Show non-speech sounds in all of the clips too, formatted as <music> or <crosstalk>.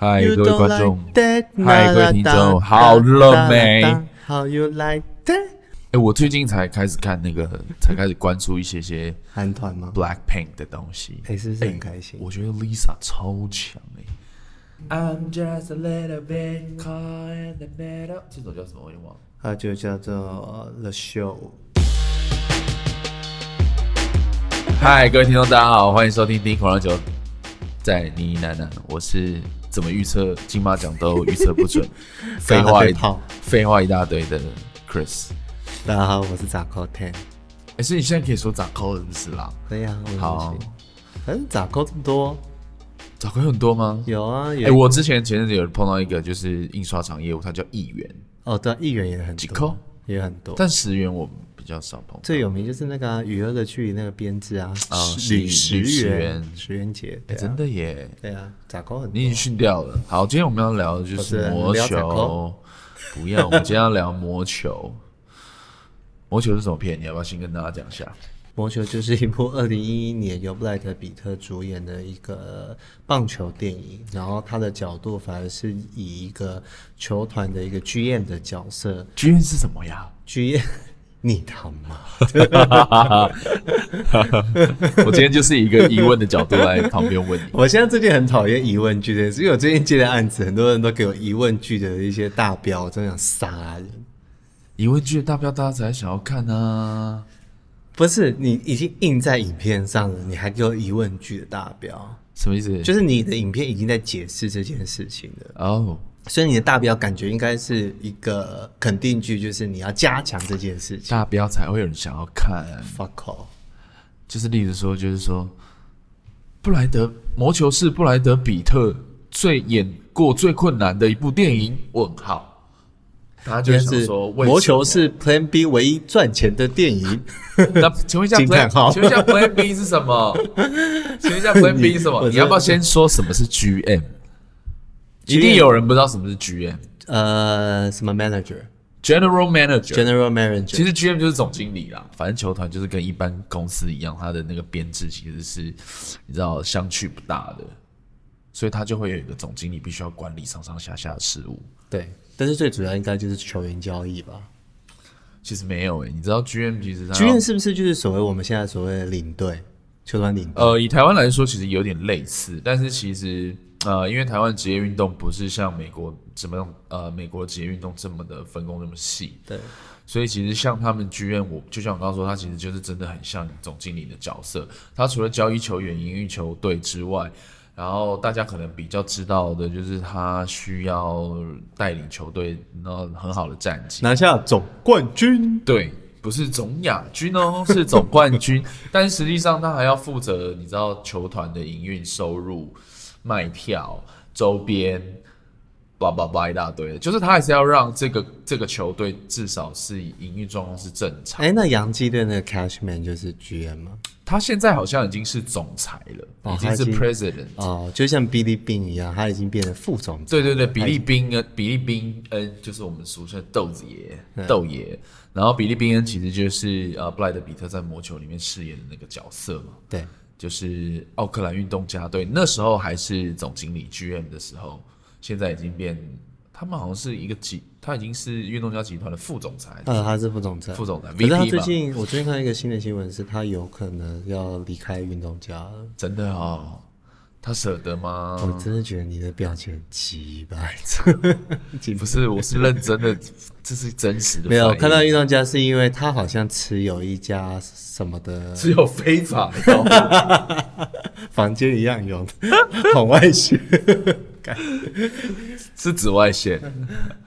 嗨，各位观众，嗨，各位听众，好了没？How you like that？哎，我最近才开始看那个，才开始关注一些些韩团吗？Blackpink 的东西，哎，是不是很开心？我觉得 Lisa 超强哎。I'm just a little bit caught in the middle。这首叫什么？我忘了。它就叫做 The Show。嗨，各位听众，大家好，欢迎收听《第一口浪酒》。在妮妮奶奶，我是怎么预测金马奖都预测不准，<laughs> 废话一套，废话一大堆的 Chris。大家好，我是咋扣 Ten。哎，所以你现在可以说咋扣了，是不是啦？可以啊，好。反正杂扣这么多，咋扣很多吗？有啊，哎，我之前前阵子有碰到一个，就是印刷厂业务，它叫亿元。哦，对，亿元也很多，几扣也很多，但十元我。比较少碰，最有名就是那个《与恶的距离》那个编制啊，啊，十十元十元节，真的耶，对啊，咋高很，你已经训掉了。好，今天我们要聊的就是魔球，不要，我们今天要聊魔球。<laughs> 魔球是什么片？你要不要先跟大家讲一下？魔球就是一部二零一一年由布莱德比特主演的一个棒球电影，然后他的角度反而是以一个球团的一个剧院的角色。剧院是什么呀？GM。你他妈！<laughs> 我今天就是以一个疑问的角度来旁边问你。<laughs> 我现在最近很讨厌疑问句的，所以我最近接的案子，很多人都给我疑问句的一些大标，我真想杀人。疑问句的大标，大家才想要看啊？不是，你已经印在影片上了，你还给我疑问句的大标，什么意思？就是你的影片已经在解释这件事情了。哦。所以你的大标感觉应该是一个肯定句，就是你要加强这件事情，大标才会有人想要看。Fuck off，就是例如说，就是说，布莱德魔球是布莱德比特最演过最困难的一部电影。问号，他就是说，魔球是 Plan B 唯一赚钱的电影。<laughs> 那请问一下，<laughs> Plan，请问一下 Plan B 是什么？请问一下 Plan B 是什么？<laughs> 你要不要先说什么是 GM？一定有人不知道什么是 GM，呃，什么 manager，general manager，general manager。其实 GM 就是总经理啦，反正球团就是跟一般公司一样，它的那个编制其实是你知道相去不大的，所以他就会有一个总经理必须要管理上上下下的事务。对，但是最主要应该就是球员交易吧？其实没有诶、欸，你知道 GM 其实 GM 是不是就是所谓我们现在所谓的领队，球团领队？呃，以台湾来说，其实有点类似，但是其实。呃，因为台湾职业运动不是像美国怎么样，呃，美国职业运动这么的分工那么细，对，所以其实像他们剧院，我就像我刚刚说，他其实就是真的很像总经理的角色。他除了交易球员、营运球队之外，然后大家可能比较知道的就是他需要带领球队，然后很好的战绩，拿下总冠军。对，不是总亚军哦，<laughs> 是总冠军。但实际上他还要负责，你知道球团的营运收入。卖票、周边，叭叭叭一大堆的，就是他还是要让这个这个球队至少是以营运状况是正常。哎、欸，那洋基队那个 Cashman 就是 GM 吗？他现在好像已经是总裁了，哦、已经是 President 哦，就像比利宾一样，他已经变成副总裁。对对对，比利宾恩，比利宾恩就是我们俗称的豆子爷，豆爷。然后比利宾恩其实就是呃布莱德比特在魔球里面饰演的那个角色嘛。对。就是奥克兰运动家队那时候还是总经理 GM 的时候，现在已经变，他们好像是一个集，他已经是运动家集团的副总裁。呃，他是副总裁，副总裁。可是他最近，我最近看到一个新的新闻，是他有可能要离开运动家了。真的哦。他舍得吗？我真的觉得你的表情很奇怪，<laughs> 不是，我是认真的，这是真实的。没有看到运动家，是因为他好像持有一家什么的，持有非法的 <laughs> 房间一样用的 <laughs> 红外线，<laughs> 是紫外线。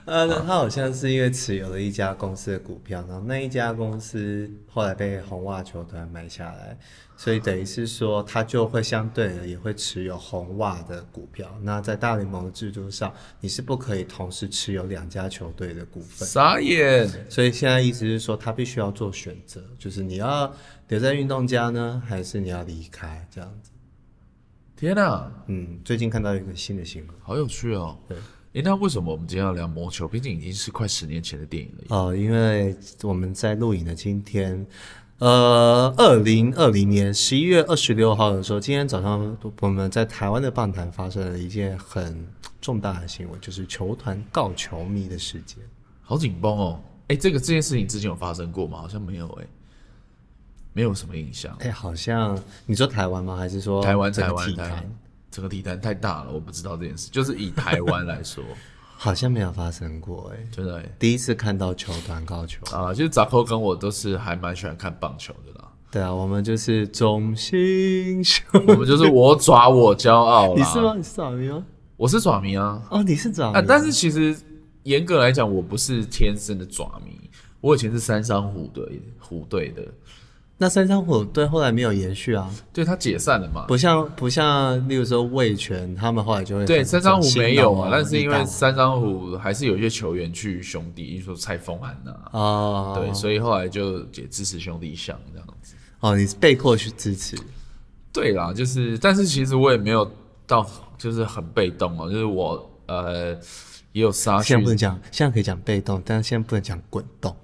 呃，<laughs> 他好像是因为持有了一家公司的股票，然后那一家公司后来被红袜球团买下来。所以等于是说，他就会相对的也会持有红袜的股票。那在大联盟的制度上，你是不可以同时持有两家球队的股份。傻眼。所以现在意思是说，他必须要做选择，就是你要留在运动家呢，还是你要离开这样子？天哪！嗯，最近看到一个新的新闻，好有趣哦。对。诶，那为什么我们今天要聊魔球？毕竟已经是快十年前的电影了。哦，因为我们在录影的今天。呃，二零二零年十一月二十六号的时候，今天早上我们在台湾的棒坛发生了一件很重大的新闻，就是球团告球迷的事件。好紧绷哦！哎，这个这件事情之前有发生过吗？好像没有哎，没有什么印象。哎，好像你说台湾吗？还是说台湾？台湾？台湾？整个体坛太大了，我不知道这件事。就是以 <laughs> 台湾来说。好像没有发生过哎、欸，真的、欸，第一次看到球团高球啊！就是扎克跟我都是还蛮喜欢看棒球的啦。对啊，我们就是中心球，我们就是我爪我骄傲。你是吗？你是爪迷吗？我是爪迷啊。哦，你是爪迷、啊啊。但是其实严格来讲，我不是天生的爪迷。我以前是三商虎队虎队的。那三商虎队后来没有延续啊？对，他解散了嘛？不像不像，例如说魏权，他们后来就会对三商虎没有啊。但是因为三商虎还是有一些球员去兄弟，例如说蔡丰安呐啊，对，所以后来就也支持兄弟象这样子。哦，你是被迫去支持？对啦，就是，但是其实我也没有到就是很被动哦，就是我呃也有杀。现在不能讲，现在可以讲被动，但是现在不能讲滚动。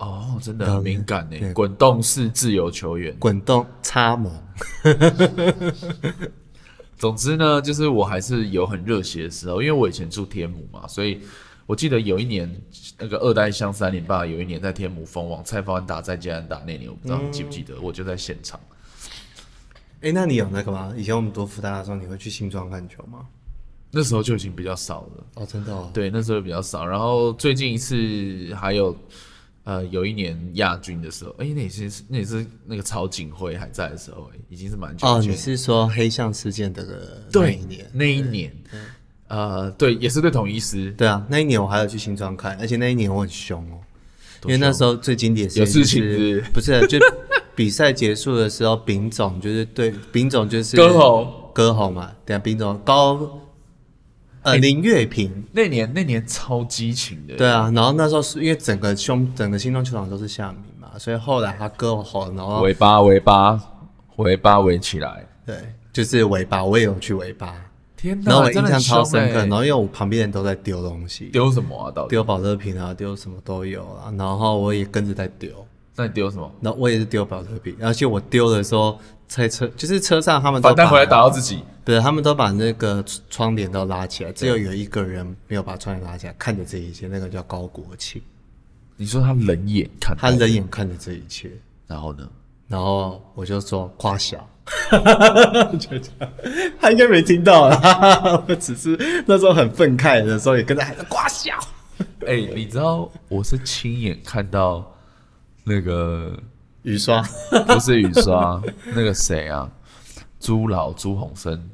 哦，真的很敏感呢！滚动式自由球员，滚动插门。<laughs> 总之呢，就是我还是有很热血的时候，因为我以前住天母嘛，所以我记得有一年那个二代乡三零八，有一年在天母封王，蔡方安打在建安打那年，我不知道你记不记得，嗯、我就在现场。哎、欸，那你有那个吗？以前我们读福大的时候，你会去新庄看球吗？那时候就已经比较少了。哦，真的哦。对，那时候比较少。然后最近一次还有。呃，有一年亚军的时候，哎、欸，那也是那也是那个曹景辉还在的时候，已经是蛮久。哦，你是说黑象事件的那一年？那一年，呃，对，也是对统一师。对啊，那一年我还有去新庄看，而且那一年我很凶哦，因为那时候最经典的有事情是不是？就 <laughs> 比赛结束的时候，丙总就是对丙总就是歌喉歌喉嘛，等下丙总高。呃，林月平。那年那年超激情的，对啊，然后那时候是因为整个胸整个新庄球场都是夏明嘛，所以后来他割喉，然后尾巴尾巴尾巴围起来，对，就是尾巴，我也有去尾巴，天哪，然后我印象超深刻，然后因为我旁边人都在丢东西，丢什么啊？到底？丢保乐瓶啊，丢什么都有啊，然后我也跟着在丢，那你丢什么？然后我也是丢保特瓶，而且我丢的时候。在车就是车上，他们都把回来打到自己，对，他们都把那个窗帘都拉起来，只有有一个人没有把窗帘拉起来，看着这一切，那个叫高国庆。你说他冷眼看，他冷眼看着这一切，然后呢？然后我就说夸小，<laughs> 他应该没听到啦，我只是那时候很愤慨的时候，也跟着喊着夸小。哎、欸，你知道我是亲眼看到那个。雨刷不是雨刷，<laughs> 那个谁啊？朱老朱鸿生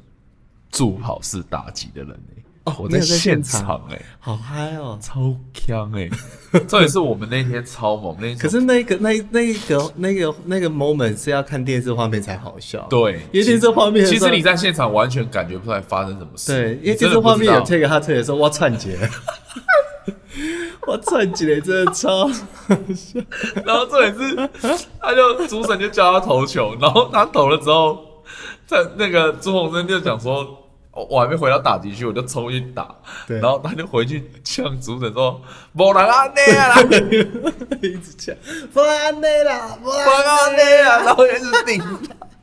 助跑是打击的人哎、欸！哦，我在现场哎、欸，好嗨哦，超强哎、欸！这也是我们那天超猛那天。可是那个那那个那个那个 moment 是要看电视画面才好笑。对，因为电视画面其实你在现场完全感觉不出来发生什么事。对，因为电视画面有这个他退的时候我串节。<laughs> 我串起来真的超笑，然后这也是，他就主审就叫他投球，然后他投了之后，在那个朱鸿生就讲说，我还没回到打击区，我就冲去打，然后他就回去呛主审说，没人安内啦，一直呛，没人安内啦，没人安内啦，然后一直顶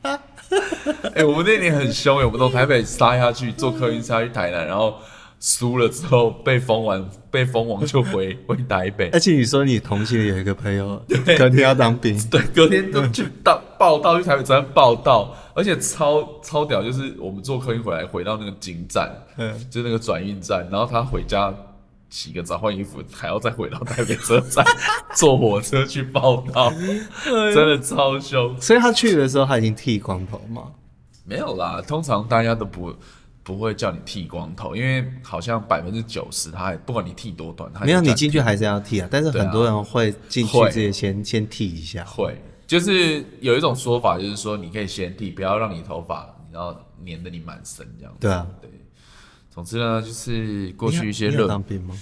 他，哎、欸，我们那年很凶，我们从台北杀下去，坐客运杀去台南，然后。输了之后被封完，被封王就回回台北。而且你说你同系有一个朋友，<laughs> 隔天要当兵，对，隔天就去当报到，去台北站报道，而且超超屌，就是我们坐客运回来，回到那个警站，嗯，就是那个转运站，然后他回家洗个澡换衣服，还要再回到台北车站 <laughs> 坐火车去报道，真的超凶。所以他去的时候他已经剃光头吗？没有啦，通常大家都不。不会叫你剃光头，因为好像百分之九十，他还不管你剃多短，他没有你进去还是要剃啊。但是很多人会进去之前先先剃一下。会，就是有一种说法，就是说你可以先剃，不要让你头发然后粘得你满身这样子。对啊，对。总之呢，就是过去一些热。当兵吗？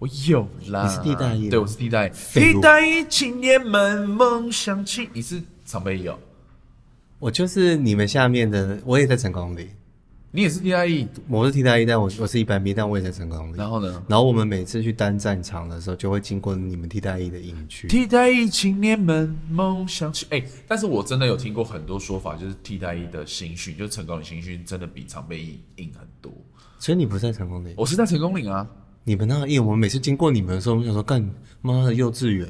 我有啦。你是替代役？对，我是替代役。替代役青年们梦想起，你是常备役？我就是你们下面的，我也在成功里。你也是替代役，我是替代役，但我我是一般兵，但我也在成功岭。然后呢？然后我们每次去单战场的时候，就会经过你们替代役的营区。替代役青年们梦想起，哎、欸，但是我真的有听过很多说法，就是替代役的新训，就是成功的新训，真的比常备役硬很多。所以你不在成功岭？我是在成功岭啊。你们那个营，我们每次经过你们的时候，我们想说，干妈的幼稚园。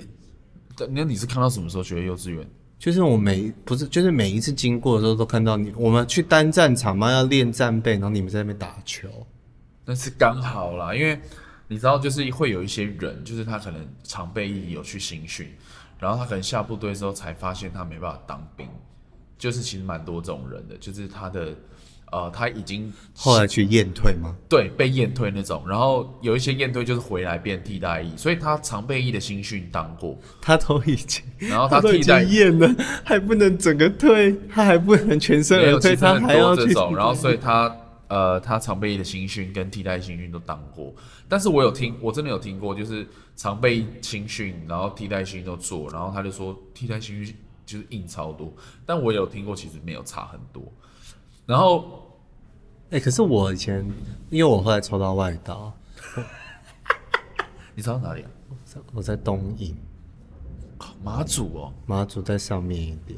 那你是看到什么时候觉得幼稚园？就是我每不是，就是每一次经过的时候都看到你。我们去单战场嘛，要练战备，然后你们在那边打球。那是刚好啦，因为你知道，就是会有一些人，就是他可能常备役有去新训，然后他可能下部队之后才发现他没办法当兵，就是其实蛮多这种人的，就是他的。呃，他已经后来去验退吗？对，被验退那种。然后有一些验退就是回来变替代役，所以他常备役的新训当过，他都已经，然后他替代验了，还不能整个退，他还不能全身而退，他还要这种。然后所以他呃，他常备役的新训跟替代新训都当过。但是我有听，我真的有听过，就是常备新训，然后替代新训都做，然后他就说替代新训就是硬超多。但我有听过，其实没有差很多。然后，哎、欸，可是我以前，因为我后来抽到外岛，<laughs> 你抽到哪里啊？我在我在东引，马祖哦，马祖在上面一点。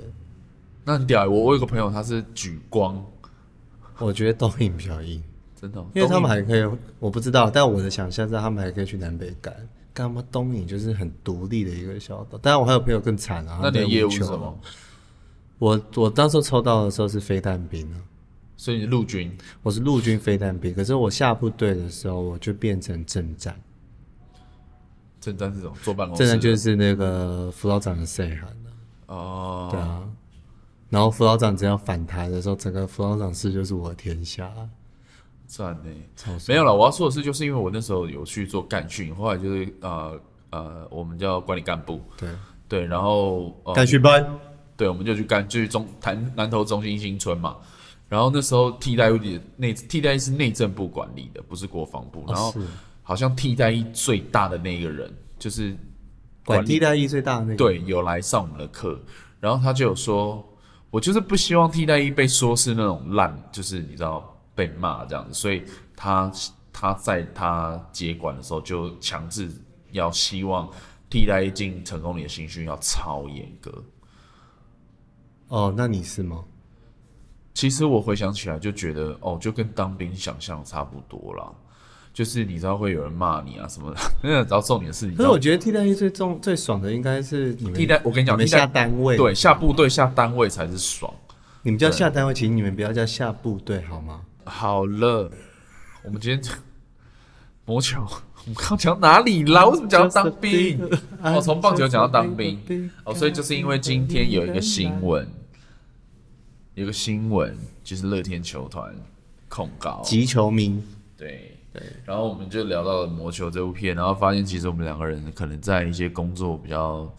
那很屌，我我有个朋友他是举光，我觉得东引比较硬，<laughs> 真的、哦，因为他们还可以，我不知道，但我的想象是他们还可以去南北干。干嘛东引就是很独立的一个小岛，当然我还有朋友更惨啊。那你的业务是什么？我我当时抽到的时候是飞弹兵啊。所以你是陆军，我是陆军飞弹兵。可是我下部队的时候，我就变成正战。正战是什么坐办公室，政战就是那个辅导长的岁寒哦，对啊。然后辅导长只要反台的时候，整个辅导长室就是我的天下。赞呢，没有了。我要说的是，就是因为我那时候有去做干训，后来就是呃呃，我们叫管理干部，对对，然后干训班，对，我们就去干，就去中潭南投中心新村嘛。然后那时候替代役内替代役是内政部管理的，不是国防部。然后好像替代役最大的那个人就是管替代役最大的那个，对，有来上我们的课。然后他就有说，我就是不希望替代役被说是那种烂，就是你知道被骂这样子。所以他他在他接管的时候就强制要希望替代役进成功里的新训要超严格。哦，那你是吗？其实我回想起来就觉得，哦，就跟当兵想象差不多啦。就是你知道会有人骂你啊什么的，那 <laughs> 然后重点的是你。可是我觉得替代役最重最爽的应该是你们替代。我跟你讲，你们下单位对下部队下单位才是爽。你们叫下单位，请你们不要叫下部队好吗？<laughs> 好了，我们今天魔球，我们刚讲哪里啦？为什么讲到当兵？我，<laughs> 从棒球讲到当兵。哦，所以就是因为今天有一个新闻。有个新闻就是乐天球团控告集球迷，对对，然后我们就聊到了魔球这部片，然后发现其实我们两个人可能在一些工作比较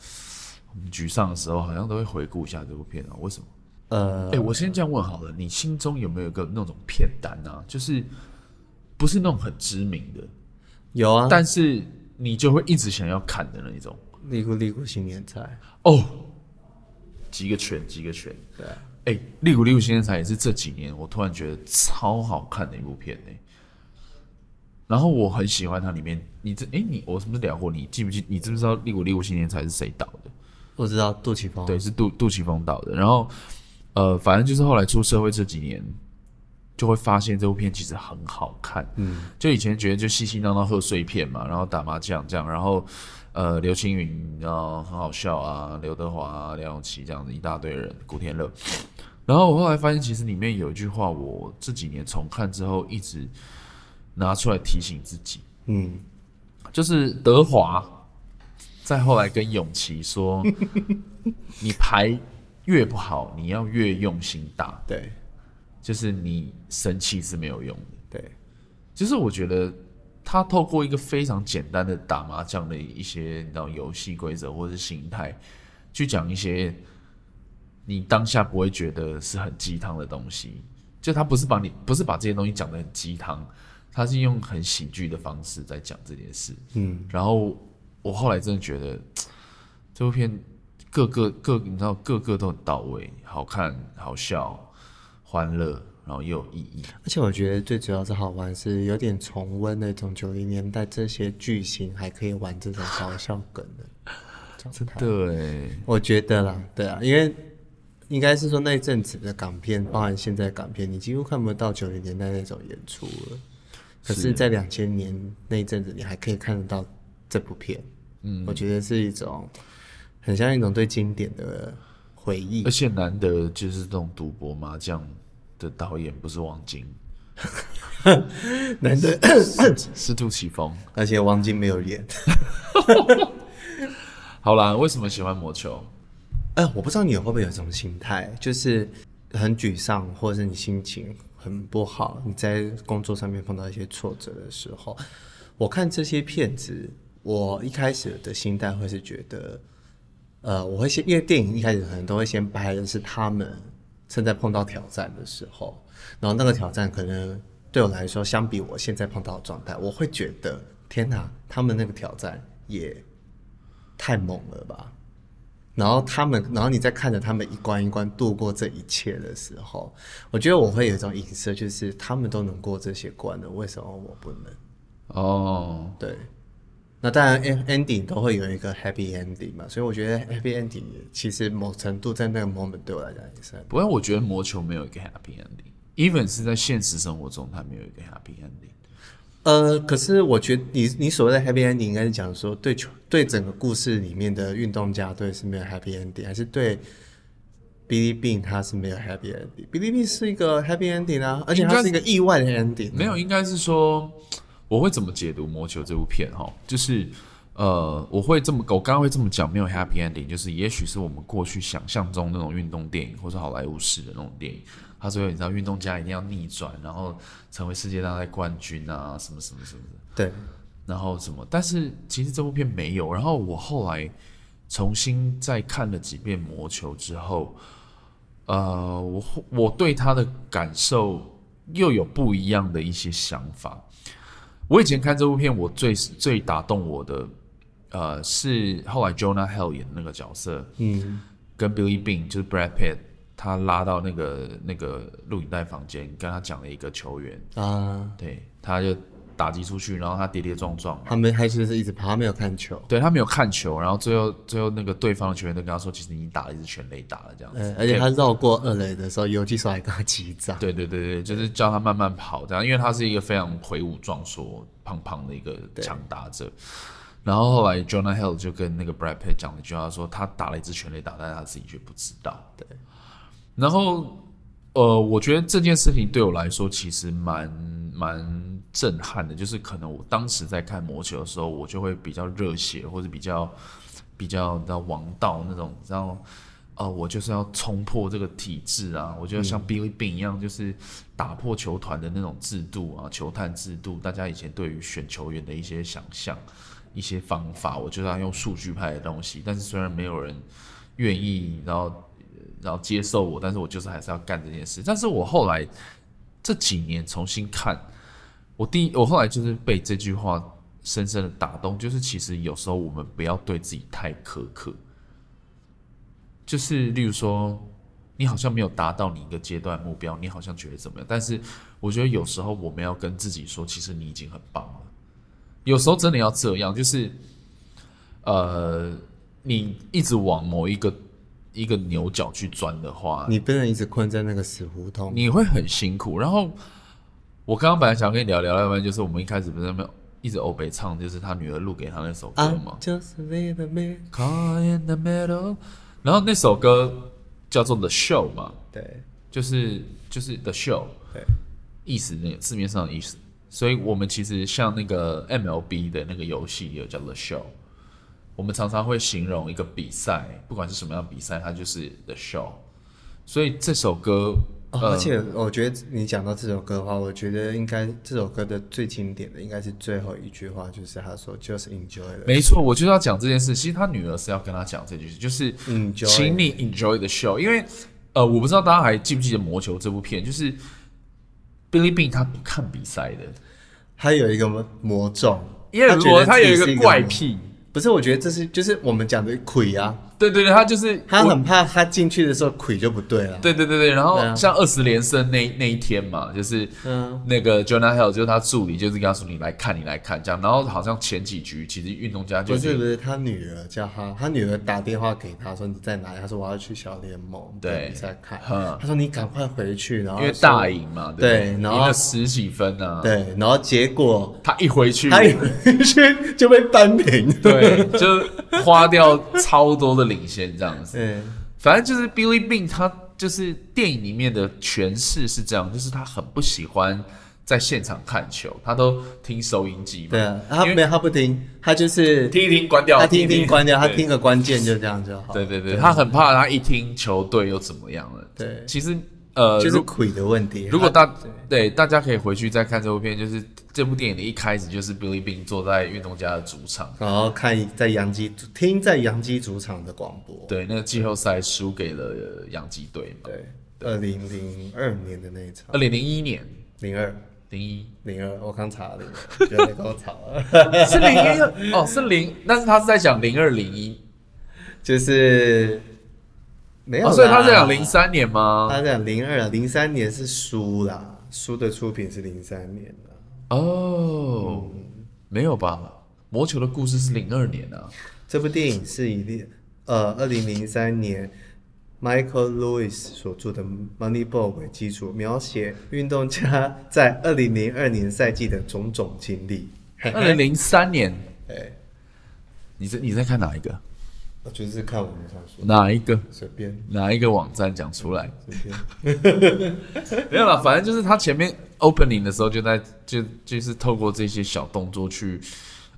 沮丧的时候，好像都会回顾一下这部片啊。为什么？呃，哎，我先这样问好了，你心中有没有一个那种片单啊？就是不是那种很知名的，有啊，但是你就会一直想要看的那种。立谷立谷新年菜哦，几个拳，几个拳，对。哎、欸，《利古利古新天才》也是这几年我突然觉得超好看的一部片呢、欸。然后我很喜欢它里面，你这哎、欸，你我是不是聊过？你记不记？你知不知道《利古利古新天才》是谁导的？我知道杜琪峰，对，是杜杜琪峰导的。然后呃，反正就是后来出社会这几年，就会发现这部片其实很好看。嗯，就以前觉得就细细闹闹贺岁片嘛，然后打麻将这样，然后。呃，刘青云，然后很好笑啊，刘德华啊，梁咏琪这样子一大堆人，古天乐。然后我后来发现，其实里面有一句话，我这几年重看之后，一直拿出来提醒自己。嗯，就是德华再后来跟永琪说：“你牌越不好，你要越用心打。”对，就是你生气是没有用的。对，就是我觉得。他透过一个非常简单的打麻将的一些那种游戏规则或者是形态，去讲一些你当下不会觉得是很鸡汤的东西。就他不是把你不是把这些东西讲得很鸡汤，他是用很喜剧的方式在讲这件事。嗯，然后我后来真的觉得这部片各个各你知道各个都很到位，好看、好笑、欢乐，然后又有意义。而且我觉得最主要是好玩，是有点重温那种九零年代这些巨星还可以玩这种搞笑梗的。<laughs> 对，我觉得啦，对啊，因为应该是说那阵子的港片，包含现在港片，你几乎看不到九零年代那种演出了。可是，在两千年那一阵子，你还可以看得到这部片。嗯，我觉得是一种很像一种对经典的回忆。而且难得就是这种赌博麻将的导演不是王晶，<laughs> 难得 <laughs> 是杜琪峰，<laughs> 而且王晶没有演。好啦，为什么喜欢魔球？哎、呃，我不知道你会不会有这种心态，就是很沮丧，或者是你心情。很不好，你在工作上面碰到一些挫折的时候，我看这些片子，我一开始的心态会是觉得，呃，我会先，因为电影一开始可能都会先拍的是他们正在碰到挑战的时候，然后那个挑战可能对我来说，相比我现在碰到的状态，我会觉得，天哪，他们那个挑战也太猛了吧。然后他们，然后你在看着他们一关一关度过这一切的时候，我觉得我会有一种影射，就是他们都能过这些关了，为什么我不能？哦，对。那当然，ending 都会有一个 happy ending 嘛，所以我觉得 happy ending 其实某程度在那个 moment 对我来讲也是。不过我觉得魔球没有一个 happy ending，even 是在现实生活中，它没有一个 happy ending。呃，可是我觉得你你所谓的 happy ending 应该是讲说对球对整个故事里面的运动家队是没有 happy ending，还是对 Billy Beane 他是没有 happy ending？Billy Beane 是一个 happy ending 啊，而且它是一个意外的 ending。没有，应该是说我会怎么解读《魔球》这部片哈？就是呃，我会这么我刚刚会这么讲，没有 happy ending，就是也许是我们过去想象中那种运动电影或是好莱坞式的那种电影。他说：“你知道运动家一定要逆转，然后成为世界大赛冠军啊，什么什么什么的。对，然后什么？但是其实这部片没有。然后我后来重新再看了几遍《魔球》之后，呃，我我对他的感受又有不一样的一些想法。我以前看这部片，我最最打动我的，呃，是后来 Jonah Hill 演的那个角色，嗯，跟 Billy Beane 就是 Brad Pitt。”他拉到那个那个录影带房间，跟他讲了一个球员啊，对，他就打击出去，然后他跌跌撞撞，他们还是是一直跑，他没有看球，对他没有看球，然后最后最后那个对方的球员都跟他说，其实你打了一支全垒打了这样子，嗯，而且他绕过二垒的时候，游击手还跟他击掌，对对对对，就是叫他慢慢跑这样，因为他是一个非常魁梧壮硕、胖胖的一个强打者。然后后来 Jonah Hill 就跟那个 Brad Pitt 讲了一句话，说他打了一支全垒打，但是他自己却不知道，对。然后，呃，我觉得这件事情对我来说其实蛮蛮震撼的，就是可能我当时在看魔球的时候，我就会比较热血，或者比较比较的王道那种，然后，呃，我就是要冲破这个体制啊，我就要像 Billy Beane 一样，就是打破球团的那种制度啊，球探制度，大家以前对于选球员的一些想象、一些方法，我就要用数据派的东西，但是虽然没有人愿意，然后。然后接受我，但是我就是还是要干这件事。但是我后来这几年重新看，我第一，我后来就是被这句话深深的打动，就是其实有时候我们不要对自己太苛刻。就是例如说，你好像没有达到你一个阶段目标，你好像觉得怎么样？但是我觉得有时候我们要跟自己说，其实你已经很棒了。有时候真的要这样，就是呃，你一直往某一个。一个牛角去钻的话，你不能一直困在那个死胡同，你会很辛苦。然后我刚刚本来想跟你聊聊，要不然就是我们一开始不是没有一直欧北唱，就是他女儿录给他那首歌嘛。Just in the middle，然后那首歌叫做 The Show 嘛，对，就是就是 The Show，对，意思那个字面上的意思。所以我们其实像那个 MLB 的那个游戏也有叫 The Show。我们常常会形容一个比赛，不管是什么样的比赛，它就是 the show。所以这首歌，哦呃、而且我觉得你讲到这首歌的话，我觉得应该这首歌的最经典的应该是最后一句话，就是他说 “just enjoy”。没错，我就是要讲这件事。其实他女儿是要跟他讲这句，就是 enjoy，请你 enjoy the show。因为呃，我不知道大家还记不记得《魔球》这部片，就是 Billy Beane 他不看比赛的，他有一个魔咒，因为如果他有一个怪癖。不是，我觉得这是就是我们讲的亏啊，对对对，他就是他很怕他进去的时候腿就不对了。对对对对，然后像二十连胜那那一天嘛，就是嗯，那个 Jonah Hill 就是他助理，就是跟他说你来看你来看这样，然后好像前几局其实运动家就是、他女儿叫他，他女儿打电话给他说你在哪？里？他说我要去小联盟对比赛看。他说你赶快回去，然后因为大赢嘛，对，然后赢了十几分呢、啊，对，然后结果他一回去，他一回去就被扳平，对，就花掉超多的领先这样子。嗯，反正就是 Billy Beane，他就是电影里面的诠释是这样，就是他很不喜欢在现场看球，他都听收音机嘛。对啊，他没有，他不听，他就是听一听关掉，他听一听关掉，他听个关键就这样就好。对对对，他很怕他一听球队又怎么样了。对，其实。呃，就是腿的问题。如果大对，对大家可以回去再看这部片，就是这部电影的一开始就是 Billy Beane 坐在运动家的主场，然后看在洋基听在洋基主场的广播。对，那个季后赛输给了洋基队嘛。对，二零零二年的那一场。二零零一年，零二零一零二，我刚查了，觉得你跟我吵了。<laughs> 是零一哦，是零，但是他是在讲零二零一，<laughs> 就是。没有、哦，所以他是讲零三年吗？他讲零二啊，零三年是书啦，书的出品是零三年哦、嗯，没有吧？魔球的故事是零二年啊。这部电影是以呃二零零三年 Michael Lewis 所著的《Moneyball》为基础，描写运动家在二零零二年赛季的种种经历。二零零三年，哎，你在你在看哪一个？我就是看我们想说哪一个？随便。哪一个网站讲出来？随便。<laughs> 没有啦，反正就是他前面 opening 的时候就在就就是透过这些小动作去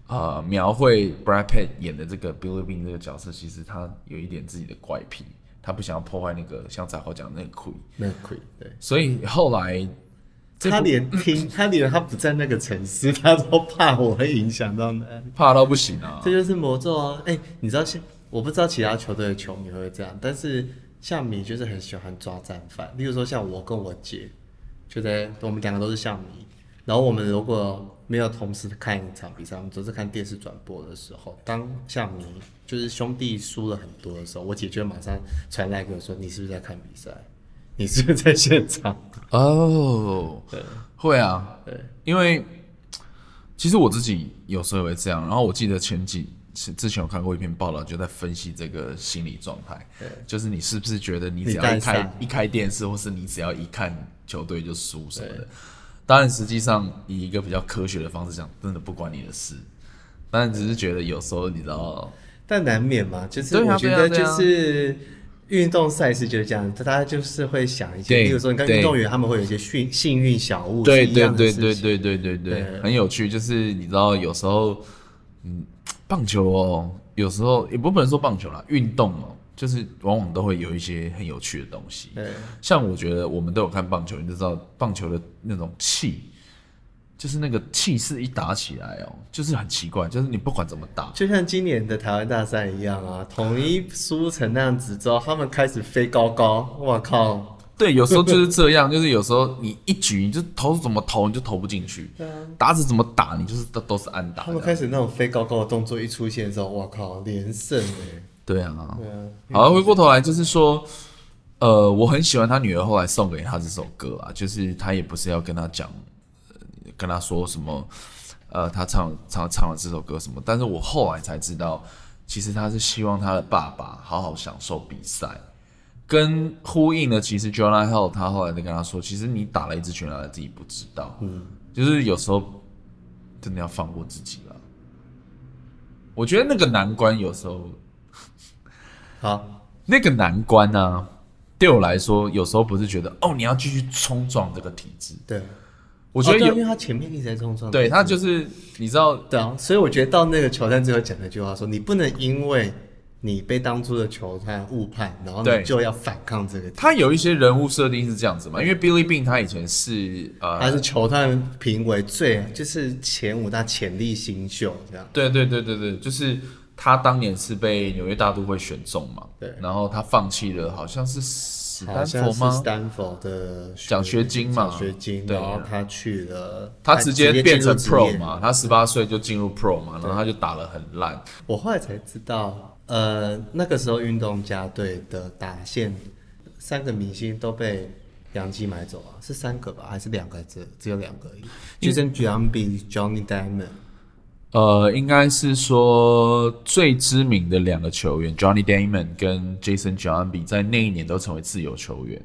呃描绘 Brad Pitt 演的这个 Billy Beane 这个角色，其实他有一点自己的怪癖，他不想要破坏那个像翟豪讲的那个 queen 那个 queen 对，所以后来他连听 <laughs> 他连他不在那个城市，他都怕我会影响到那怕到不行啊，这就是魔咒啊！哎、欸，你知道现我不知道其他球队的球迷会不会这样，但是像迷就是很喜欢抓战犯。例如说，像我跟我姐，就在我们两个都是像迷，然后我们如果没有同时看一场比赛，我们只是看电视转播的时候，当像迷就是兄弟输了很多的时候，我姐就会马上传来给我说：“你是不是在看比赛？你是不是在现场？”哦，对，会啊，对，因为 <tsk> 其实我自己有时候也会这样。然后我记得前几。是之前有看过一篇报道，就在分析这个心理状态。对，就是你是不是觉得你只要一开一开电视，或是你只要一看球队就输什么的？当然，实际上以一个比较科学的方式讲，真的不关你的事。当然，只是觉得有时候你知道，但难免嘛。就是我觉得就是运动赛事就是这样，大家就是会想一些，比如说你看运动员他们会有一些幸幸运小物，对对对对对对对对，很有趣。就是你知道有时候，嗯。棒球哦，有时候也不不能说棒球啦，运动哦，就是往往都会有一些很有趣的东西。像我觉得我们都有看棒球，你就知道棒球的那种气，就是那个气势一打起来哦，就是很奇怪，就是你不管怎么打，就像今年的台湾大赛一样啊，统一输成那样子之后，他们开始飞高高，我靠！对，有时候就是这样，就是有时候你一举你就投怎么投你就投不进去，啊，打死怎么打你就是都都是安打。他们开始那种飞高高的动作一出现的时候，哇靠，连胜哎！对啊，对啊。好，回过头来就是说，呃，我很喜欢他女儿后来送给他这首歌啊，就是他也不是要跟他讲，跟他说什么，呃，他唱唱唱了这首歌什么，但是我后来才知道，其实他是希望他的爸爸好好享受比赛。跟呼应的，其实 Jonah Hill 他后来就跟他说，其实你打了一支拳，他，自己不知道，嗯，就是有时候真的要放过自己了。我觉得那个难关有时候，<laughs> 好，那个难关呢、啊，对我来说有时候不是觉得哦，你要继续冲撞这个体制，对，我觉得有、哦、因为他前面一直在冲撞，对他就是你知道，对啊，所以我觉得到那个乔丹最后讲那句话说，你不能因为。你被当初的球探误判，然后你就要反抗这个。他有一些人物设定是这样子嘛？因为 Billy Beane 他以前是呃，他是球探评为最就是前五大潜力新秀这样。对对对对对，就是他当年是被纽约大都会选中嘛。对。然后他放弃了，好像是史丹佛吗？斯丹佛的奖学金嘛。奖学金。然后他去了，他直接变成 Pro 嘛？他十八岁就进入 Pro 嘛？然后他就打了很烂。我后来才知道。呃，那个时候运动家队的打线三个明星都被杨基买走啊，是三个吧，还是两个？只只有两个而已。Jason Giambi、Johnny Damon。呃，应该是说最知名的两个球员，Johnny Damon 跟 Jason Giambi 在那一年都成为自由球员。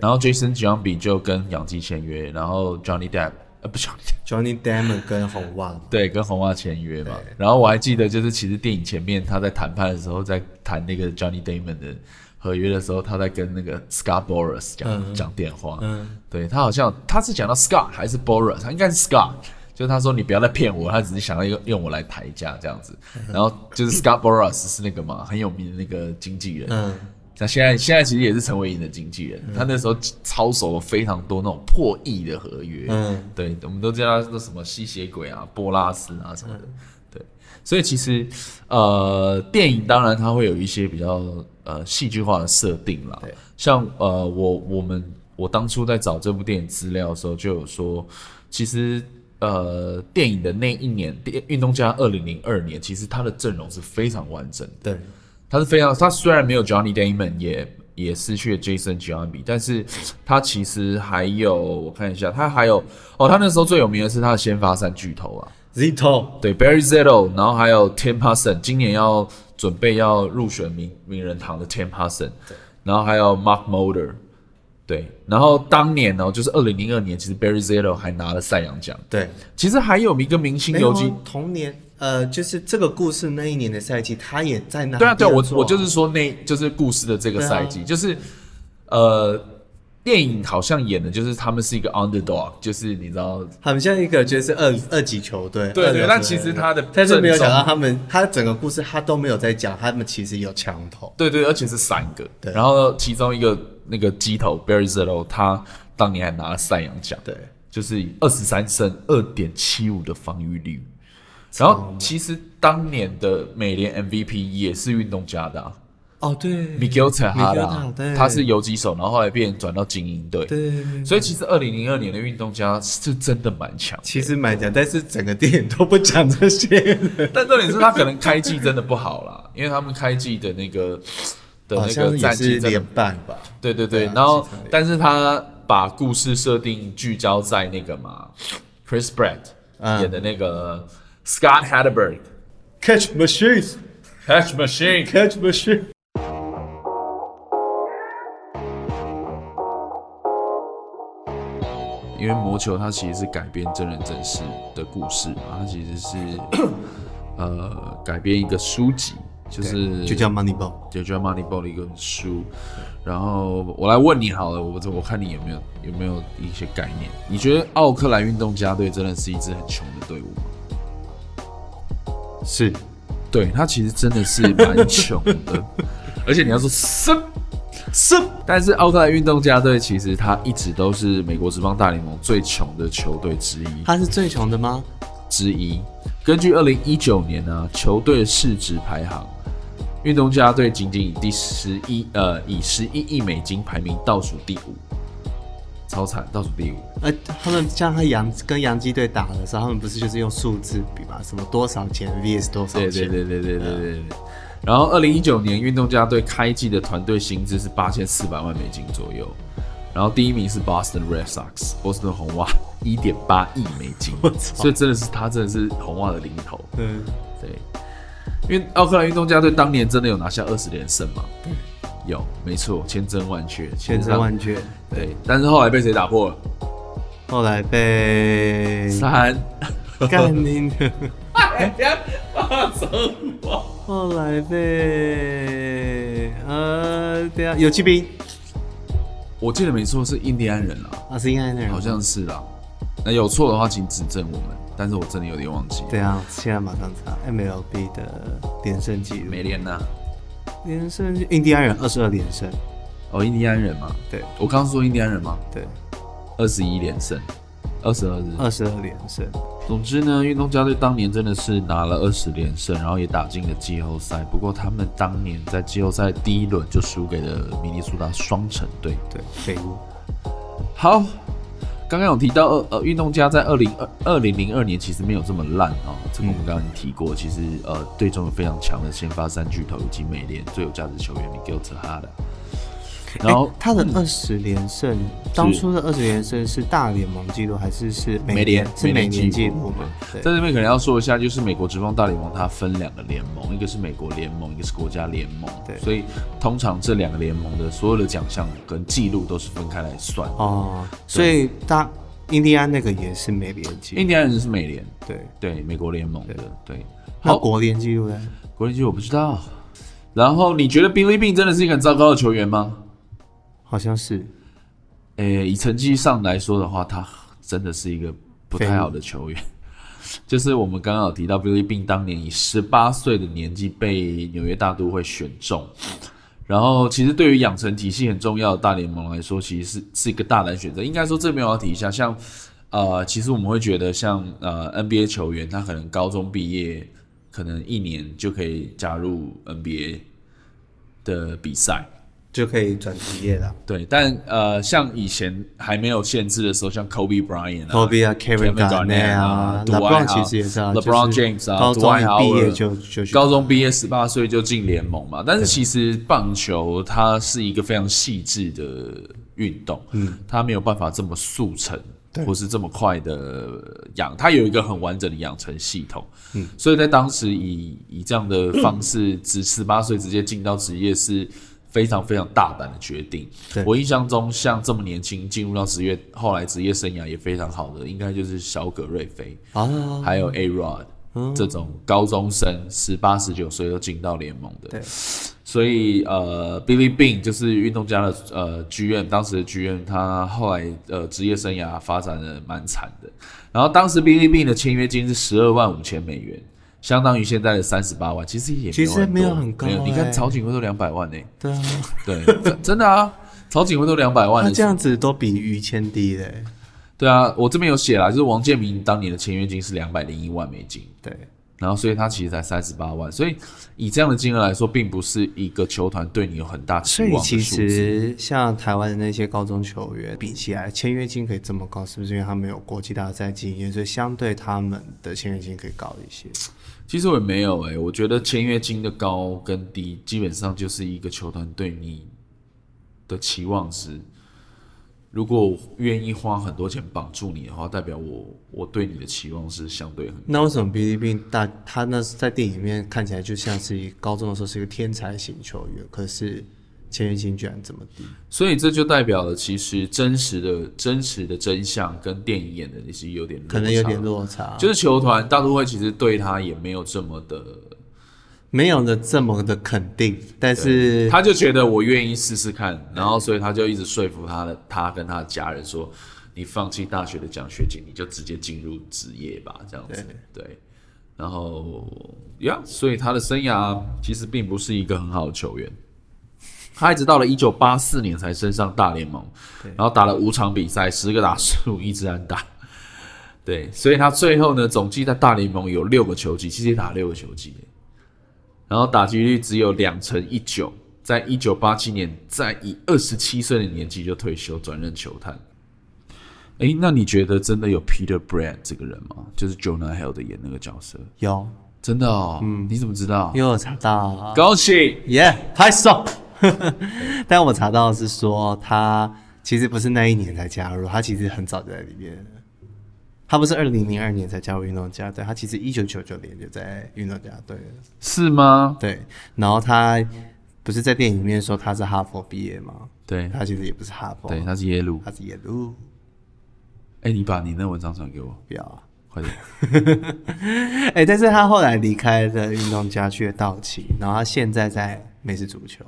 然后 Jason Giambi 就跟杨基签约，然后 Johnny Damon 呃不 Johnny Damon 跟红袜对跟红袜签约嘛。然后我还记得就是其实电影前面他在谈判的时候，在谈那个 Johnny Damon 的合约的时候，他在跟那个 Scott Boras 讲、嗯、讲电话。嗯，对他好像他是讲到 Scott 还是 Boras，他应该是 Scott。就他说你不要再骗我，他只是想要用用我来抬价这样子。然后就是 Scott Boras 是那个嘛，很有名的那个经纪人。嗯，那现在现在其实也是陈伟霆的经纪人。他那时候操守了非常多那种破亿的合约。嗯，对，我们都知道那什么吸血鬼啊、波拉斯啊什么的。对，所以其实呃，电影当然它会有一些比较呃戏剧化的设定啦。对，像呃我我们我当初在找这部电影资料的时候就有说，其实。呃，电影的那一年，电运动家二零零二年，其实他的阵容是非常完整的。对，他是非常，他虽然没有 Johnny Damon，也也失去了 Jason Giambi，但是他其实还有，我看一下，他还有哦，他那时候最有名的是他的先发三巨头啊，Zito，对，Barry Zito，然后还有 Tim Hudson，今年要准备要入选名名人堂的 Tim Hudson，对，然后还有 Mark Mulder。对，然后当年呢，就是二零零二年，其实 Barry Zito 还拿了赛扬奖。对，其实还有一个明星游击，同年，呃，就是这个故事那一年的赛季，他也在那。对啊，对啊，我我就是说，那就是故事的这个赛季，啊、就是呃，电影好像演的就是他们是一个 underdog，就是你知道，很像一个就是二二级球队。对对，那其实他的，但是没有想到他们，他整个故事他都没有在讲，他们其实有枪头。对对，而且是三个。对，然后其中一个。那个鸡头 Barry Zito 他当年还拿了赛扬奖，对，就是二十三胜二点七五的防御率。然后其实当年的美联 MVP 也是运动家的啊。哦，对，Miguel Tejada，他是游击手，然后后来变转到精英队。对，所以其实二零零二年的运动家是真的蛮强，其实蛮强，但是整个电影都不讲这些。<laughs> 但重点是他可能开季真的不好啦，因为他们开季的那个。的那个战绩连败吧，对对对，然后但是他把故事设定聚焦在那个嘛，Chris Pratt 演的那个 Scott Hatteberg，Catch Machine，Catch Machine，Catch Machine。因为魔球它其实是改编真人真事的故事嘛，它其实是呃改编一个书籍。就是就叫 Moneyball，就叫 Moneyball 的一个书。然后我来问你好了，我我看你有没有有没有一些概念？你觉得奥克兰运动家队真的是一支很穷的队伍吗？是，对，他其实真的是蛮穷的。<laughs> 而且你要说是是，但是奥克兰运动家队其实他一直都是美国职棒大联盟最穷的球队之一。他是最穷的吗？之一。根据二零一九年呢、啊、球队市值排行。运动家队仅仅以第十一呃以十一亿美金排名倒数第五，超惨，倒数第五。呃，他们像他洋跟洋基队打的时候，他们不是就是用数字比嘛？什么多少钱 vs 多少钱？对对对对对对对，对。然后二零一九年运动家队开季的团队薪资是八千四百万美金左右，然后第一名是 Boston Red Sox，波士顿红袜一点八亿美金，<laughs> 所以真的是他真的是红袜的零头。嗯，对。因为奥克兰运动家队当年真的有拿下二十连胜嘛？对，有，没错，千真万确，千真万确。对，但是后来被谁打破了？后来被三干你的！<laughs> 哎呀，发生我！后来被呃，对啊，有骑兵。我记得没错，是印第安人啊。啊，是印第安人，好像是啦。那有错的话，请指正我们。但是我真的有点忘记。对啊，现在马上查 MLB 的连胜记录。没连呢？连胜，印第安人二十二连胜。哦，印第安人嘛。对，我刚刚说印第安人吗？对，二十一连胜，二十二日，二十二连胜。总之呢，运动家队当年真的是拿了二十连胜，然后也打进了季后赛。不过他们当年在季后赛第一轮就输给了明尼苏达双城队。对，废物。好。刚刚有提到呃呃，运动家在二零二二零零二年其实没有这么烂哦，这个我们刚刚已经提过。其实呃，队中有非常强的先发三巨头以及美联最有价值球员 Miguel Tejada。然后、欸、他的二十连胜，嗯、当初的二十连胜是大联盟纪录还是是美联？是美联纪录吗？在这边可能要说一下，就是美国职棒大联盟它分两个联盟，一个是美国联盟，一个是国家联盟。对，所以通常这两个联盟的所有的奖项跟纪录都是分开来算。哦，所以大印第安那个也是美联纪录，印第安人是美联，对对，美国联盟的对。对好，国联纪录呢？国联纪录我不知道。然后你觉得 Billy Beane 真的是一个很糟糕的球员吗？好像是，诶、欸，以成绩上来说的话，他真的是一个不太好的球员。<laughs> 就是我们刚刚有提到，Billy 当年以十八岁的年纪被纽约大都会选中，然后其实对于养成体系很重要的大联盟来说，其实是是一个大胆选择。应该说这边我要提一下，像呃，其实我们会觉得像呃 NBA 球员，他可能高中毕业，可能一年就可以加入 NBA 的比赛。就可以转职业了。对，但呃，像以前还没有限制的时候，像 Kobe Bryant 啊，Kobe 啊，Kevin Garnett 啊，LeBron 其实也是啊，LeBron James 啊，高中毕业就就高中毕业十八岁就进联盟嘛。但是其实棒球它是一个非常细致的运动，嗯，它没有办法这么速成，或是这么快的养，它有一个很完整的养成系统，嗯，所以在当时以以这样的方式，只十八岁直接进到职业是。非常非常大胆的决定。我印象中，像这么年轻进入到职业，后来职业生涯也非常好的，应该就是小葛瑞菲啊，还有 A Rod、嗯、这种高中生十八十九岁都进到联盟的。对，所以呃，Billy Beane 就是运动家的呃剧院当时的剧院他后来呃职业生涯发展的蛮惨的。然后当时 Billy Beane 的签约金是十二万五千美元。相当于现在的三十八万，其实也其实没有很高、欸。你看曹景辉都两百万呢、欸。对啊，对，真的啊，曹景辉都两百万。那这样子都比于谦低嘞、欸。对啊，我这边有写啦，就是王建民当年的签约金是两百零一万美金。对，然后所以他其实才三十八万，所以以这样的金额来说，并不是一个球团对你有很大期望的。所以其实像台湾的那些高中球员比起来，签约金可以这么高，是不是因为他们有国际大赛经验，所以相对他们的签约金可以高一些？其实我也没有诶、欸，我觉得签约金的高跟低，基本上就是一个球团对你的期望值。如果愿意花很多钱绑住你的话，代表我我对你的期望是相对很高。那为什么 Billy Beane 大他那是在电影里面看起来就像是一高中的时候是一个天才型球员，可是？签约金居然这么低，所以这就代表了，其实真实的真实的真相跟电影演的那些有点落差，可能有点落差。就是球团大都会其实对他也没有这么的，没有的这么的肯定，但是他就觉得我愿意试试看，然后所以他就一直说服他的他跟他的家人说，你放弃大学的奖学金，你就直接进入职业吧，这样子对，对。然后呀，所以他的生涯其实并不是一个很好的球员。他一直到了一九八四年才升上大联盟，然后打了五场比赛，十个打数，一直安打。对，所以他最后呢，总计在大联盟有六个球季，其实也打六个球季，然后打击率只有两成一九，在一九八七年，在以二十七岁的年纪就退休，转任球探。诶，那你觉得真的有 Peter Brand 这个人吗？就是 Jonah Hill 的演那个角色？有，真的哦。嗯，你怎么知道？因为我查到。恭喜，耶，拍手。<laughs> 但我查到的是说，他其实不是那一年才加入，他其实很早就在里面。他不是二零零二年才加入运动家队，他其实一九九九年就在运动家队了。是吗？对。然后他不是在电影里面说他是哈佛毕业吗？对。他其实也不是哈佛，对，他是耶鲁，他是耶鲁。哎、欸，你把你那文章传给我，不要啊，快点。<laughs> 哎、欸，但是他后来离开了运动家去了道奇，然后他现在在美式足球。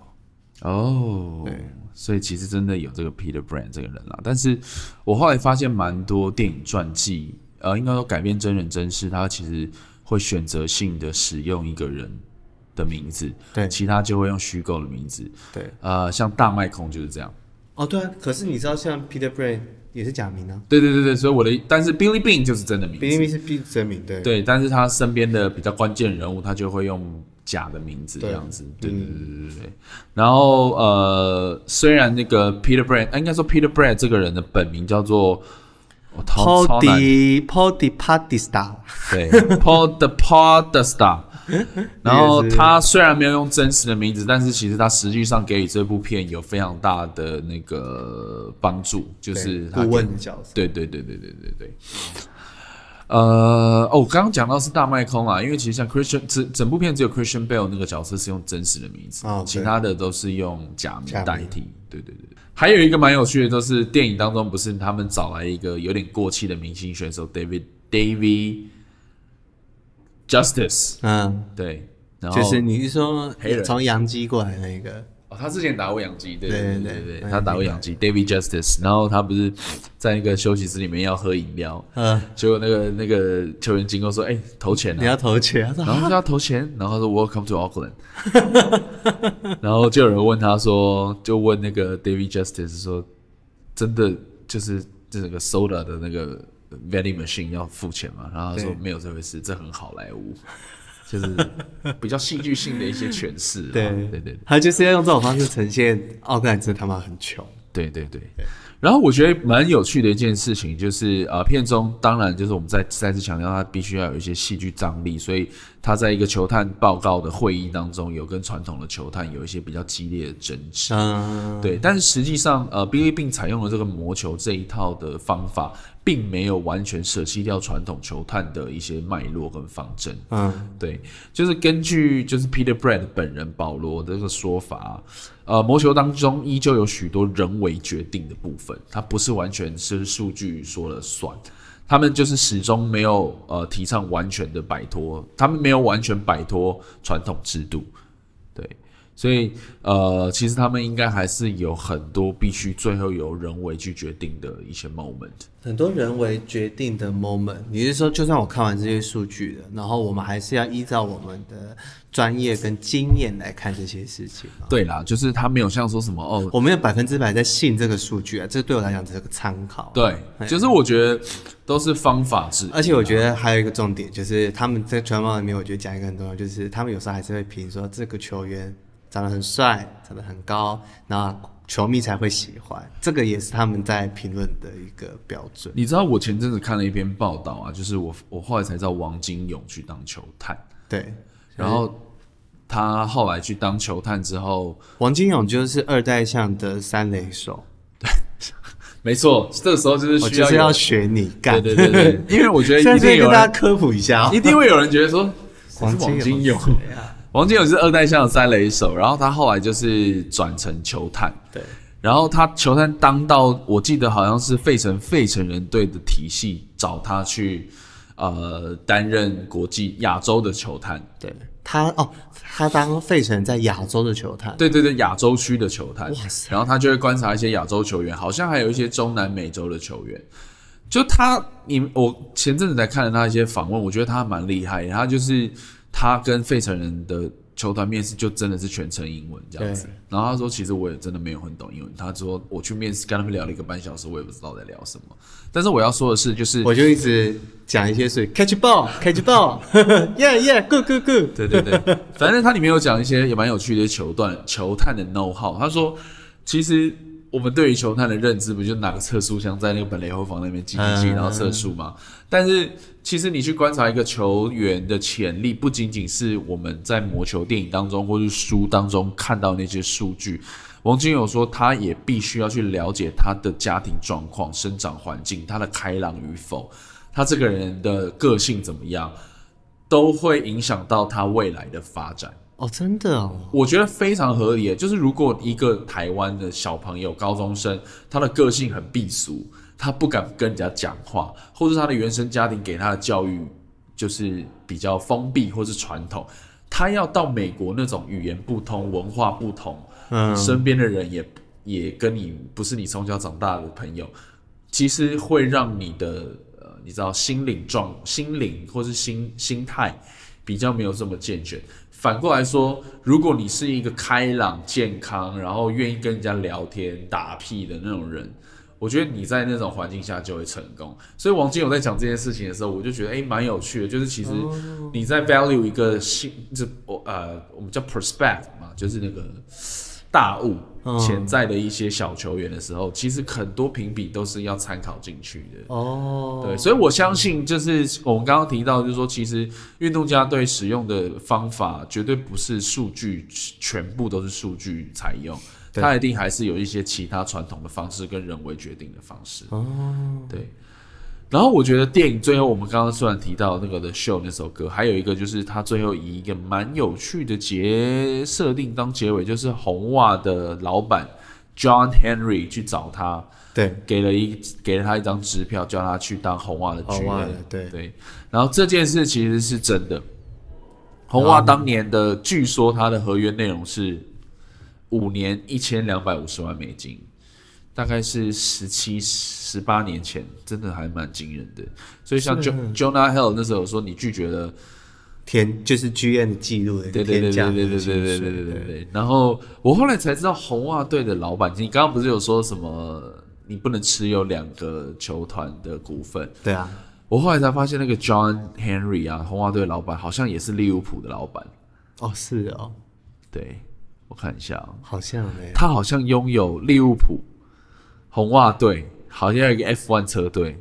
哦，对，所以其实真的有这个 Peter Brand 这个人啦。但是我后来发现蛮多电影传记，呃，应该说改编真人真事，他其实会选择性的使用一个人的名字，对，其他就会用虚构的名字，对，呃，像大麦空就是这样。哦，对啊，可是你知道像 Peter Brand 也是假名啊？对对对对，所以我的，但是 Billy Bean 就是真的名，Billy Bean 是真名，对。对，但是他身边的比较关键人物，他就会用假的名字这样子，对对对对对对。然后呃，虽然那个 Peter Brand，应该说 Peter Brand 这个人的本名叫做，Paddy Paddy Party Star，对，Paddy Party Star。<laughs> 然后他虽然没有用真实的名字，但是其实他实际上给予这部片有非常大的那个帮助，就是他顾问角色。对对对对对对对。呃，哦，刚刚讲到是大麦空啊，因为其实像 Christian 整整部片只有 Christian Bale 那个角色是用真实的名字，哦、其他的都是用假名代替。对对对。还有一个蛮有趣的，就是电影当中不是他们找来一个有点过气的明星选手 David David Justice，嗯，对，然后就是你是说从洋基过来的那个。哦，他之前打过洋基，对对对对，对，对他打过洋基，David Justice，然后他不是在那个休息室里面要喝饮料，嗯，结果那个那个球员经过说，哎、欸，投钱、啊，你要投钱，然后就要投钱，然后他说 Welcome to Auckland，<laughs> 然后就有人问他说，就问那个 David Justice 说，真的就是这个 soda 的那个 vending machine 要付钱嘛？然后他说没有这回事，这很好莱坞。<laughs> 就是比较戏剧性的一些诠释，对对对，他就是要用这种方式呈现奥克兰真他妈很穷，对对对。然后我觉得蛮有趣的一件事情就是，呃，片中当然就是我们再再次强调，他必须要有一些戏剧张力，所以他在一个球探报告的会议当中，有跟传统的球探有一些比较激烈的争执，嗯，对。但是实际上，呃，Billy Beane 采用了这个魔球这一套的方法。并没有完全舍弃掉传统球探的一些脉络跟方针。嗯，对，就是根据就是 Peter Brett 本人保罗的这个说法，呃，魔球当中依旧有许多人为决定的部分，它不是完全是数据说了算。他们就是始终没有呃提倡完全的摆脱，他们没有完全摆脱传统制度。对。所以，呃，其实他们应该还是有很多必须最后由人为去决定的一些 moment，很多人为决定的 moment。你是说，就算我看完这些数据的，然后我们还是要依照我们的专业跟经验来看这些事情？对啦，就是他没有像说什么哦，我没有百分之百在信这个数据啊，这对我来讲只是个参考。对，就是我觉得都是方法之一。而且我觉得还有一个重点，就是他们在全网里面，我觉得讲一个很重要，就是他们有时候还是会评说这个球员。长得很帅，长得很高，那球迷才会喜欢。这个也是他们在评论的一个标准。你知道我前阵子看了一篇报道啊，就是我我后来才知道王金勇去当球探，对，然后他后来去当球探之后，王金勇就是二代象的三垒手，对，没错，这个时候就是需要就是要学你干，对对对对，因为我觉得 <laughs> 一定跟大家科普一下，一定会有人觉得说 <laughs> 王金勇。王金勇是二代象的三垒手，然后他后来就是转成球探，对，然后他球探当到我记得好像是费城费城人队的体系找他去，呃，担任国际亚洲的球探，对。他哦，他当费城在亚洲的球探，对对对，亚洲区的球探，哇塞，然后他就会观察一些亚洲球员，好像还有一些中南美洲的球员，就他，你我前阵子才看了他一些访问，我觉得他蛮厉害，他就是。他跟费城人的球团面试就真的是全程英文这样子，然后他说其实我也真的没有很懂英文，他说我去面试跟他们聊了一个半小时，我也不知道在聊什么。但是我要说的是，就是我就一直讲一些是 catch ball，catch ball，yeah <laughs> yeah，good good good，<laughs> 对对对，反正他里面有讲一些也蛮有趣的球段，球探的 know how。他说其实。我们对于球探的认知，不就拿个测速枪在那个本垒后方那边记记记，然后测速吗？但是其实你去观察一个球员的潜力，不仅仅是我们在魔球电影当中或是书当中看到那些数据。王金友说，他也必须要去了解他的家庭状况、生长环境、他的开朗与否，他这个人的个性怎么样，都会影响到他未来的发展。哦，真的哦，我觉得非常合理。就是如果一个台湾的小朋友、高中生，他的个性很避俗，他不敢跟人家讲话，或是他的原生家庭给他的教育就是比较封闭或是传统，他要到美国那种语言不通、文化不同，嗯，身边的人也也跟你不是你从小长大的朋友，其实会让你的呃，你知道心灵状、心灵或是心心态比较没有这么健全。反过来说，如果你是一个开朗、健康，然后愿意跟人家聊天、打屁的那种人，我觉得你在那种环境下就会成功。所以王金友在讲这件事情的时候，我就觉得诶蛮有趣的。就是其实你在 value 一个新，就我呃，我们叫 prospect 嘛，就是那个 <sniffs> 大物。潜在的一些小球员的时候，其实很多评比都是要参考进去的。哦，对，所以我相信，就是我们刚刚提到，就是说，其实运动家对使用的方法绝对不是数据全部都是数据采用，他一定还是有一些其他传统的方式跟人为决定的方式。哦，对。然后我觉得电影最后，我们刚刚虽然提到那个的《秀》那首歌，还有一个就是他最后以一个蛮有趣的结设定当结尾，就是红袜的老板 John Henry 去找他，对，给了一给了他一张支票，叫他去当红袜的 GM，对对。然后这件事其实是真的，红袜当年的据说他的合约内容是五年一千两百五十万美金。大概是十七、十八年前，真的还蛮惊人的。所以像 Jonah Hill 那时候说，你拒绝了天，就是 GM 的记录的，对对对对对对对对对对对。然后我后来才知道，红袜队的老板，你刚刚不是有说什么？你不能持有两个球团的股份？对啊。我后来才发现，那个 John Henry 啊，红袜队老板好像也是利物浦的老板。哦，是哦。对，我看一下，哦好像哎。他好像拥有利物浦。红袜队好像有一个 F1 车队，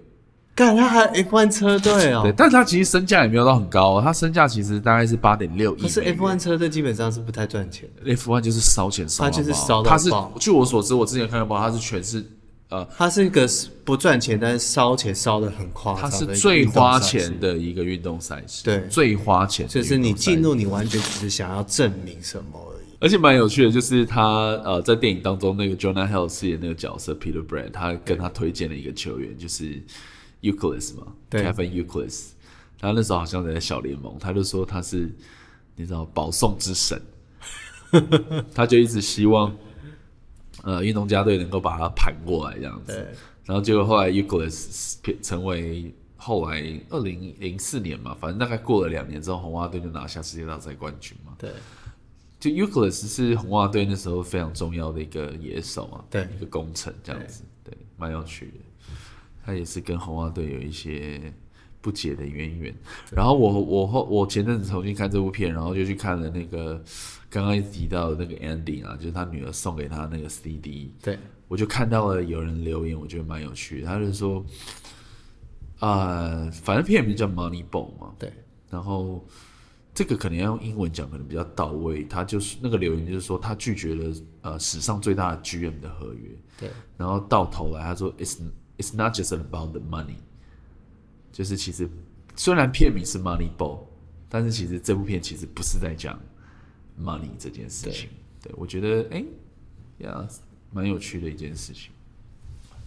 干他还 F1 车队哦？对，但是他其实身价也没有到很高，哦，他身价其实大概是八点六亿。可是 F1 车队基本上是不太赚钱的，F1 就是烧钱烧，他就是烧的。他是据我所知，我之前看到报，他是全是呃，他是一个不赚钱，但是烧钱烧的很夸张，他是最花钱的一个运动赛事，对，最花钱，就是你进入，你完全只是想要证明什么。而且蛮有趣的，就是他呃，在电影当中那个 Jonah Hill 饰演那个角色 Peter Brand，他跟他推荐了一个球员，就是 Youkilis 嘛，Kevin Youkilis。他那时候好像在小联盟，他就说他是你知道保送之神，<laughs> 他就一直希望呃运动家队能够把他盘过来这样子。然后结果后来 Youkilis 成为后来二零零四年嘛，反正大概过了两年之后，红袜队就拿下世界大赛冠军嘛。对。就 Youkilis 是红袜队那时候非常重要的一个野手啊，对，一个功臣这样子，对，蛮有趣的。他也是跟红袜队有一些不解的渊源。然后我我后我前阵子重新看这部片，然后就去看了那个刚刚提到的那个 ending 啊，就是他女儿送给他那个 CD。对，我就看到了有人留言，我觉得蛮有趣的。他就说，啊、呃，反正片名叫 Moneyball 嘛，对，然后。这个可能要用英文讲，可能比较到位。他就是那个留言，就是说他拒绝了呃史上最大的 GM 的合约。对。然后到头来他说，It's It's not just about the money，就是其实虽然片名是 Moneyball，但是其实这部片其实不是在讲 money 这件事情。对，对我觉得哎呀，蛮有趣的一件事情。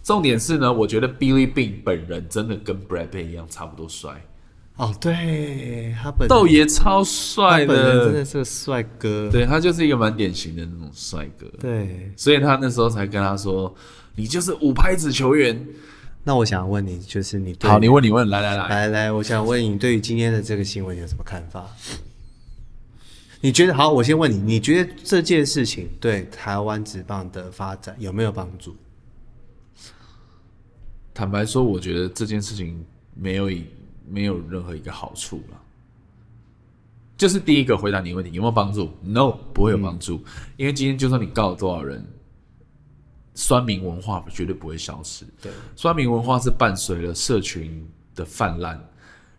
重点是呢，我觉得 Billy Beane 本人真的跟 Brad Pitt 一样，差不多帅。哦，对，他本豆爷超帅的，真的是个帅哥。对，他就是一个蛮典型的那种帅哥。对，所以他那时候才跟他说：“你就是五拍子球员。”那我想问你，就是你好，你问你问，来来来来来，我想问你，对于今天的这个新闻有什么看法？你觉得好？我先问你，你觉得这件事情对台湾职棒的发展有没有帮助？坦白说，我觉得这件事情没有以。没有任何一个好处了，就是第一个回答你的问题有没有帮助？No，不会有帮助，嗯，因为今天就算你告了多少人，酸民文化绝对不会消失。对，酸民文化是伴随了社群的泛滥，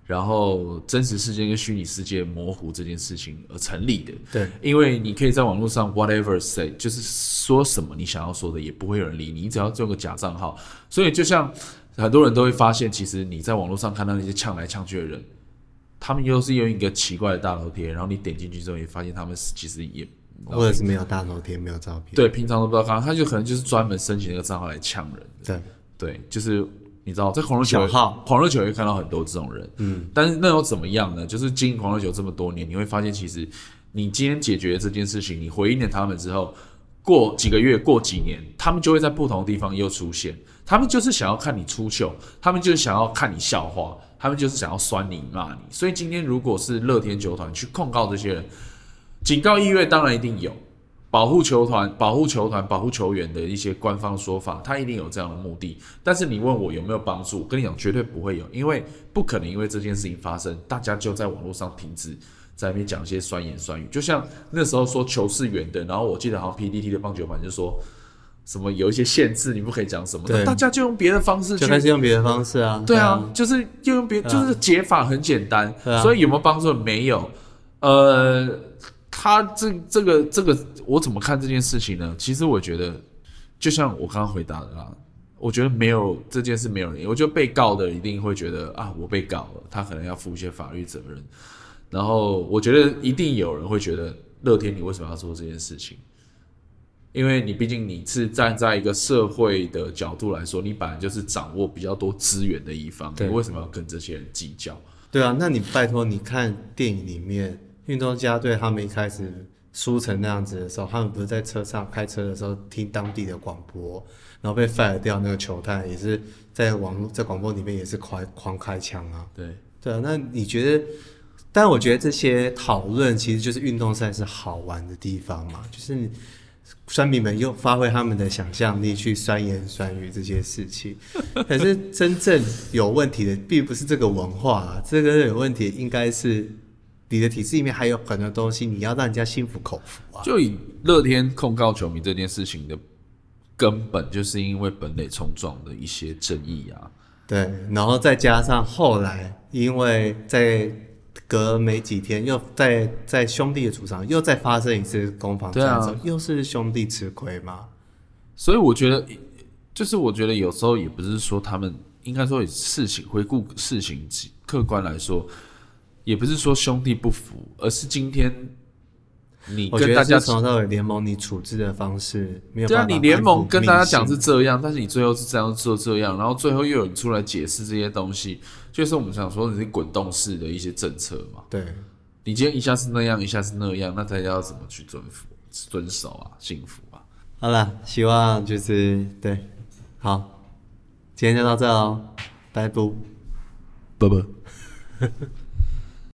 然后真实世界跟虚拟世界模糊这件事情而成立的。对，因为你可以在网络上 whatever say，就是说什么你想要说的，也不会有人理你，你只要做个假账号。所以就像。很多人都会发现，其实你在网络上看到那些呛来呛去的人，他们又是用一个奇怪的大头贴，然后你点进去之后，也发现他们其实也或者是没有大头贴，没有照片。对，平常都不知道看，他就可能就是专门申请那个账号来呛人。对对，就是你知道，在狂热球号，狂热球会看到很多这种人。嗯，但是那又怎么样呢？就是经营狂热球这么多年，你会发现，其实你今天解决这件事情，你回应了他们之后，过几个月，过几年，他们就会在不同的地方又出现。他们就是想要看你出糗，他们就是想要看你笑话，他们就是想要酸你骂你。所以今天如果是乐天球团去控告这些人，警告意愿当然一定有，保护球团、保护球团、保护球员的一些官方说法，他一定有这样的目的。但是你问我有没有帮助？我跟你讲，绝对不会有，因为不可能因为这件事情发生，大家就在网络上停止在那边讲一些酸言酸语。就像那时候说球是圆的，然后我记得好像 PDT 的棒球版就说什么有一些限制，你不可以讲什么，那大家就用别的方式去，就开始用别的方式啊。对啊，就是就用别，就是解法很简单，所以有没有帮助？没有，呃。他这这个这个，我怎么看这件事情呢？其实我觉得，就像我刚刚回答的啦，我觉得没有这件事没有人，我觉得被告的一定会觉得啊，我被告了，他可能要负一些法律责任。然后我觉得一定有人会觉得，乐天你为什么要做这件事情？因为你毕竟你是站在一个社会的角度来说，你本来就是掌握比较多资源的一方，你为什么要跟这些人计较？对啊，那你拜托你看电影里面。运动家队他们一开始输成那样子的时候，他们不是在车上开车的时候听当地的广播，然后被 fire 掉那个球探也是在网络在广播里面也是狂狂开枪啊。对对啊，那你觉得？但我觉得这些讨论其实就是运动赛事好玩的地方嘛，就是酸民们又发挥他们的想象力去酸言酸语这些事情。<laughs> 可是真正有问题的并不是这个文化啊，这个有问题应该是。你的体制里面还有很多东西，你要让人家心服口服啊！就以乐天控告球迷这件事情的根本，就是因为本垒冲撞的一些争议啊。对，然后再加上后来，因为在隔没几天，又在在兄弟的主场又再发生一次攻防战争，啊、又是兄弟吃亏嘛。所以我觉得，就是我觉得有时候也不是说他们应该说事情回顾事情客观来说。也不是说兄弟不服，而是今天你跟大家从头到尾联盟你处置的方式没有对啊，你联盟跟大家讲是这样，但是你最后是这样做这样，然后最后又有人出来解释这些东西，就是我们想说你是滚动式的一些政策嘛。对，你今天一下是那样，一下是那样，那大家要怎么去遵服、遵守啊？幸福啊？好了，希望就是对，好，今天就到这喽，拜拜，拜拜。